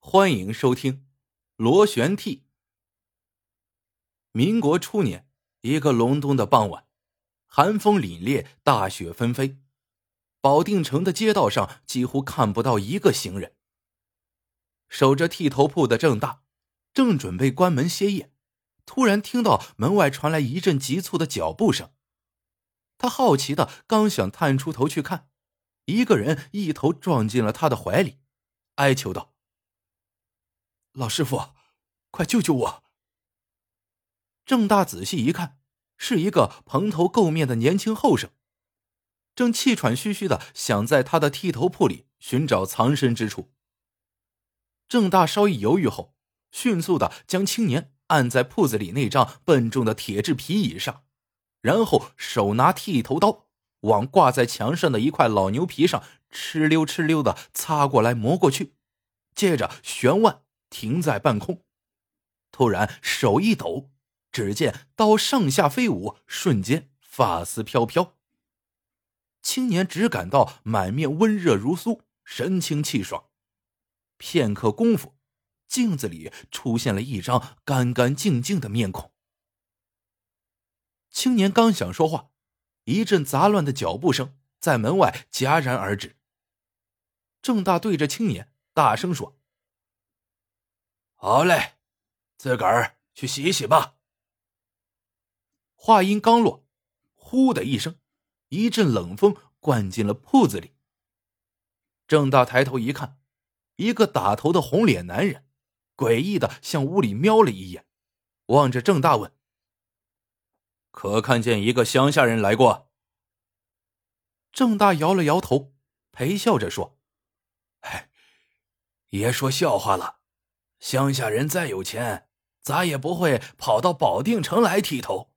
欢迎收听《螺旋替》。民国初年，一个隆冬的傍晚，寒风凛冽，大雪纷飞，保定城的街道上几乎看不到一个行人。守着剃头铺的郑大，正准备关门歇业，突然听到门外传来一阵急促的脚步声。他好奇的刚想探出头去看，一个人一头撞进了他的怀里，哀求道。老师傅，快救救我！郑大仔细一看，是一个蓬头垢面的年轻后生，正气喘吁吁的想在他的剃头铺里寻找藏身之处。郑大稍一犹豫后，迅速的将青年按在铺子里那张笨重的铁质皮椅上，然后手拿剃头刀，往挂在墙上的一块老牛皮上哧溜哧溜的擦过来磨过去，接着旋腕。停在半空，突然手一抖，只见刀上下飞舞，瞬间发丝飘飘。青年只感到满面温热如酥，神清气爽。片刻功夫，镜子里出现了一张干干净净的面孔。青年刚想说话，一阵杂乱的脚步声在门外戛然而止。郑大对着青年大声说。好嘞，自个儿去洗洗吧。话音刚落，呼的一声，一阵冷风灌进了铺子里。郑大抬头一看，一个打头的红脸男人，诡异的向屋里瞄了一眼，望着郑大问：“可看见一个乡下人来过？”郑大摇了摇头，陪笑着说：“哎，爷说笑话了。”乡下人再有钱，咋也不会跑到保定城来剃头。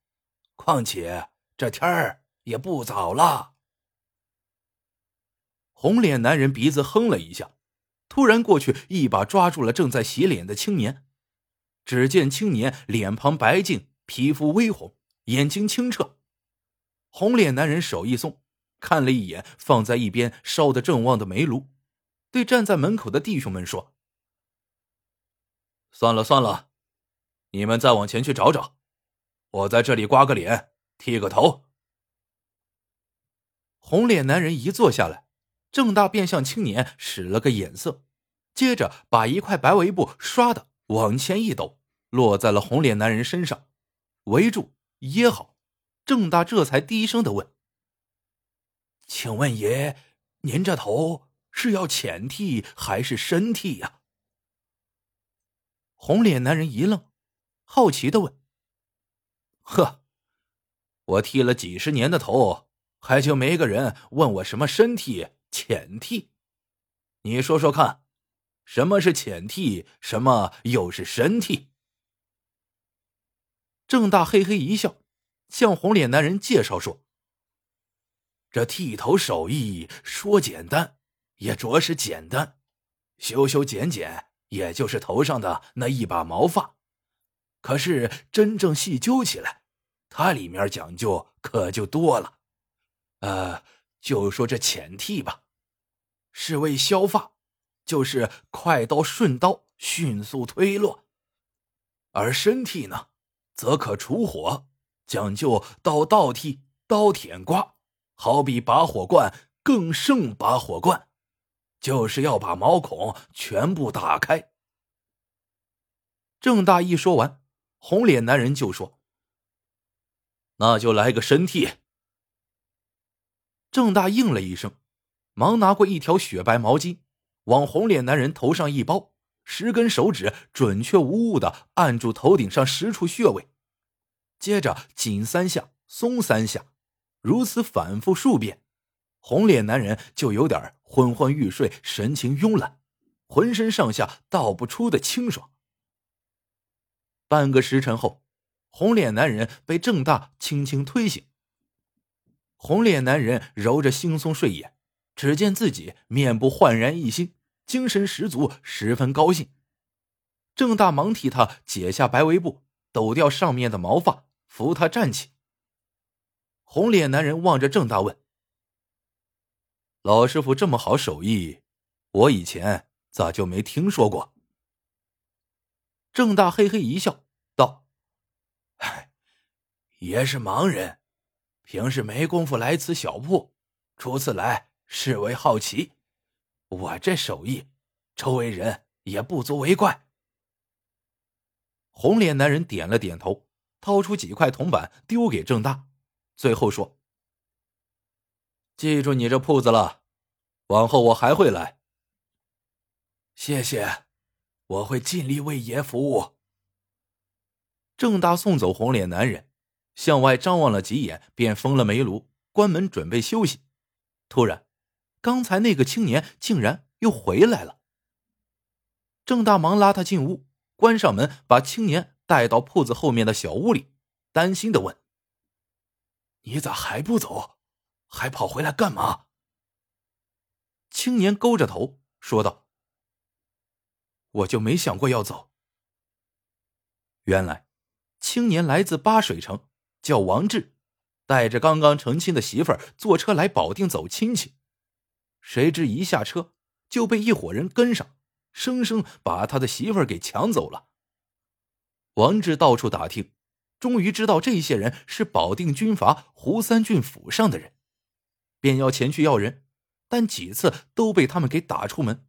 况且这天儿也不早了。红脸男人鼻子哼了一下，突然过去一把抓住了正在洗脸的青年。只见青年脸庞白净，皮肤微红，眼睛清澈。红脸男人手一松，看了一眼放在一边烧得正旺的煤炉，对站在门口的弟兄们说。算了算了，你们再往前去找找，我在这里刮个脸，剃个头。红脸男人一坐下来，郑大便向青年使了个眼色，接着把一块白围布唰的往前一抖，落在了红脸男人身上，围住掖好。郑大这才低声的问：“请问爷，您这头是要浅剃还是深剃呀？”红脸男人一愣，好奇的问：“呵，我剃了几十年的头，还就没个人问我什么深剃、浅剃？你说说看，什么是浅剃，什么又是深剃？”郑大嘿嘿一笑，向红脸男人介绍说：“这剃头手艺说简单，也着实简单，修修剪剪。”也就是头上的那一把毛发，可是真正细究起来，它里面讲究可就多了。呃，就说这浅剃吧，是为削发，就是快刀顺刀，迅速推落；而深剃呢，则可除火，讲究刀倒剃、刀舔刮，好比拔火罐，更胜拔火罐。就是要把毛孔全部打开。郑大一说完，红脸男人就说：“那就来个身替。”郑大应了一声，忙拿过一条雪白毛巾，往红脸男人头上一包，十根手指准确无误的按住头顶上十处穴位，接着紧三下，松三下，如此反复数遍。红脸男人就有点昏昏欲睡，神情慵懒，浑身上下道不出的清爽。半个时辰后，红脸男人被郑大轻轻推醒。红脸男人揉着惺忪睡眼，只见自己面部焕然一新，精神十足，十分高兴。郑大忙替他解下白围布，抖掉上面的毛发，扶他站起。红脸男人望着郑大问。老师傅这么好手艺，我以前咋就没听说过？郑大嘿嘿一笑，道：“爷是盲人，平时没工夫来此小铺，初次来是为好奇。我这手艺，周围人也不足为怪。”红脸男人点了点头，掏出几块铜板丢给郑大，最后说：“记住你这铺子了，往后我还会来。”谢谢。我会尽力为爷服务。郑大送走红脸男人，向外张望了几眼，便封了煤炉，关门准备休息。突然，刚才那个青年竟然又回来了。郑大忙拉他进屋，关上门，把青年带到铺子后面的小屋里，担心的问：“你咋还不走？还跑回来干嘛？”青年勾着头说道。我就没想过要走。原来，青年来自八水城，叫王志，带着刚刚成亲的媳妇儿坐车来保定走亲戚。谁知一下车就被一伙人跟上，生生把他的媳妇儿给抢走了。王志到处打听，终于知道这些人是保定军阀胡三郡府上的人，便要前去要人，但几次都被他们给打出门。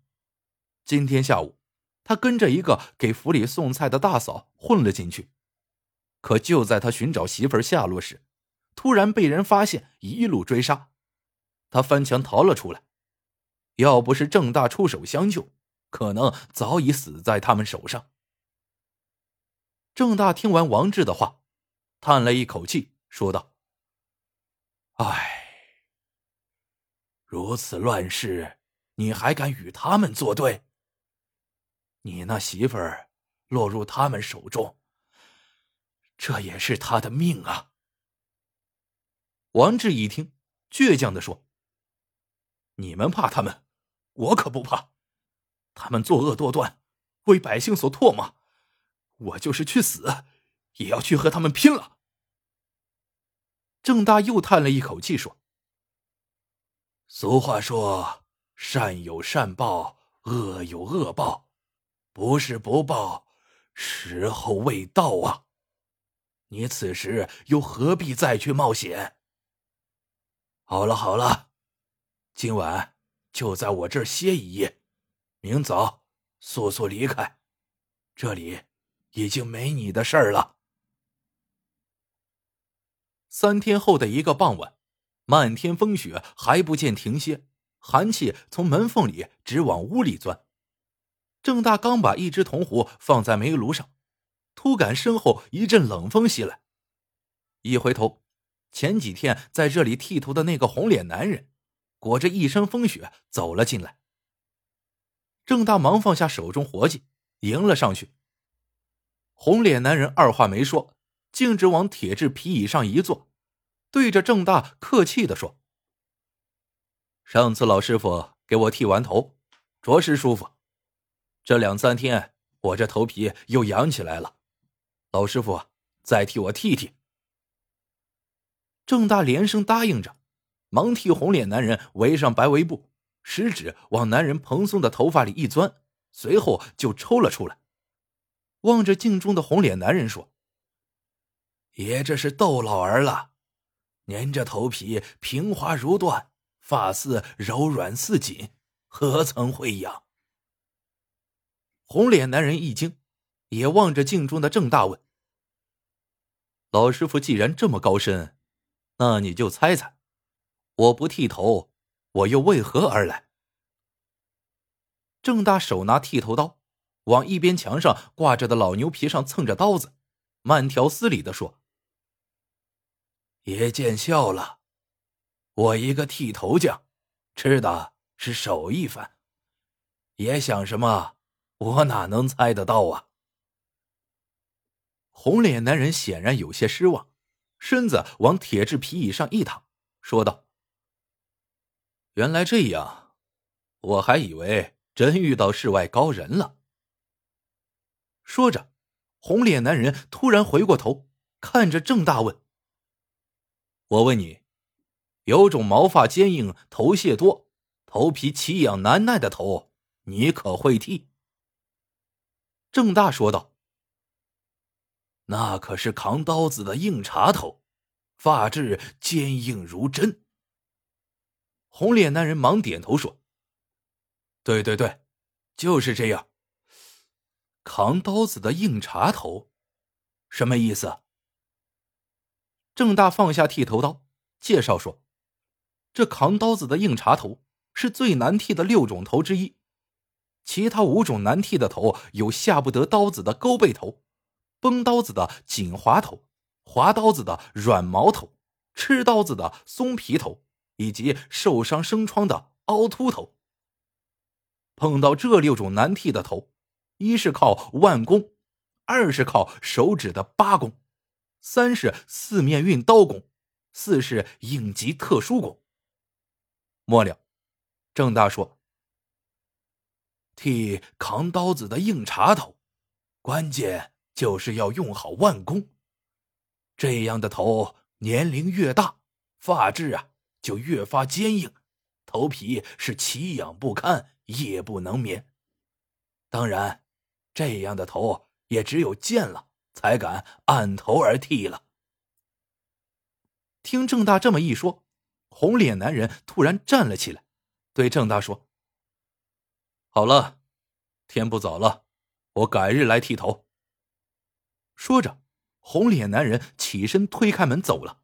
今天下午。他跟着一个给府里送菜的大嫂混了进去，可就在他寻找媳妇下落时，突然被人发现，一路追杀。他翻墙逃了出来，要不是郑大出手相救，可能早已死在他们手上。郑大听完王志的话，叹了一口气，说道：“唉，如此乱世，你还敢与他们作对？”你那媳妇儿落入他们手中，这也是他的命啊！王志一听，倔强的说：“你们怕他们，我可不怕。他们作恶多端，为百姓所唾骂，我就是去死，也要去和他们拼了。”郑大又叹了一口气说：“俗话说，善有善报，恶有恶报。”不是不报，时候未到啊！你此时又何必再去冒险？好了好了，今晚就在我这儿歇一夜，明早速速离开，这里已经没你的事儿了。三天后的一个傍晚，漫天风雪还不见停歇，寒气从门缝里直往屋里钻。郑大刚把一只铜壶放在煤炉上，突感身后一阵冷风袭来。一回头，前几天在这里剃头的那个红脸男人，裹着一身风雪走了进来。郑大忙放下手中活计，迎了上去。红脸男人二话没说，径直往铁质皮椅上一坐，对着郑大客气的说：“上次老师傅给我剃完头，着实舒服。”这两三天，我这头皮又痒起来了，老师傅再替我剃剃。郑大连声答应着，忙替红脸男人围上白围布，食指往男人蓬松的头发里一钻，随后就抽了出来。望着镜中的红脸男人说：“爷这是逗老儿了，您这头皮平滑如缎，发丝柔软似锦，何曾会痒？”红脸男人一惊，也望着镜中的郑大问：“老师傅既然这么高深，那你就猜猜，我不剃头，我又为何而来？”郑大手拿剃头刀，往一边墙上挂着的老牛皮上蹭着刀子，慢条斯理的说：“爷见笑了，我一个剃头匠，吃的是手艺饭，爷想什么？”我哪能猜得到啊！红脸男人显然有些失望，身子往铁质皮椅上一躺，说道：“原来这样，我还以为真遇到世外高人了。”说着，红脸男人突然回过头，看着郑大问：“我问你，有种毛发坚硬、头屑多、头皮奇痒难耐的头，你可会剃？”郑大说道：“那可是扛刀子的硬茬头，发质坚硬如针。红脸男人忙点头说：“对对对，就是这样。扛刀子的硬茬头，什么意思？”郑大放下剃头刀，介绍说：“这扛刀子的硬茬头是最难剃的六种头之一，其他五种难剃的头有下不得刀子的勾背头。”崩刀子的紧滑头，划刀子的软毛头，吃刀子的松皮头，以及受伤生疮的凹凸头。碰到这六种难剃的头，一是靠腕功，二是靠手指的八功，三是四面运刀功，四是应急特殊功。末了，郑大说：“替扛刀子的硬茬头，关键。”就是要用好腕功，这样的头年龄越大，发质啊就越发坚硬，头皮是奇痒不堪，夜不能眠。当然，这样的头也只有见了才敢按头而剃了。听郑大这么一说，红脸男人突然站了起来，对郑大说：“好了，天不早了，我改日来剃头。”说着，红脸男人起身推开门走了。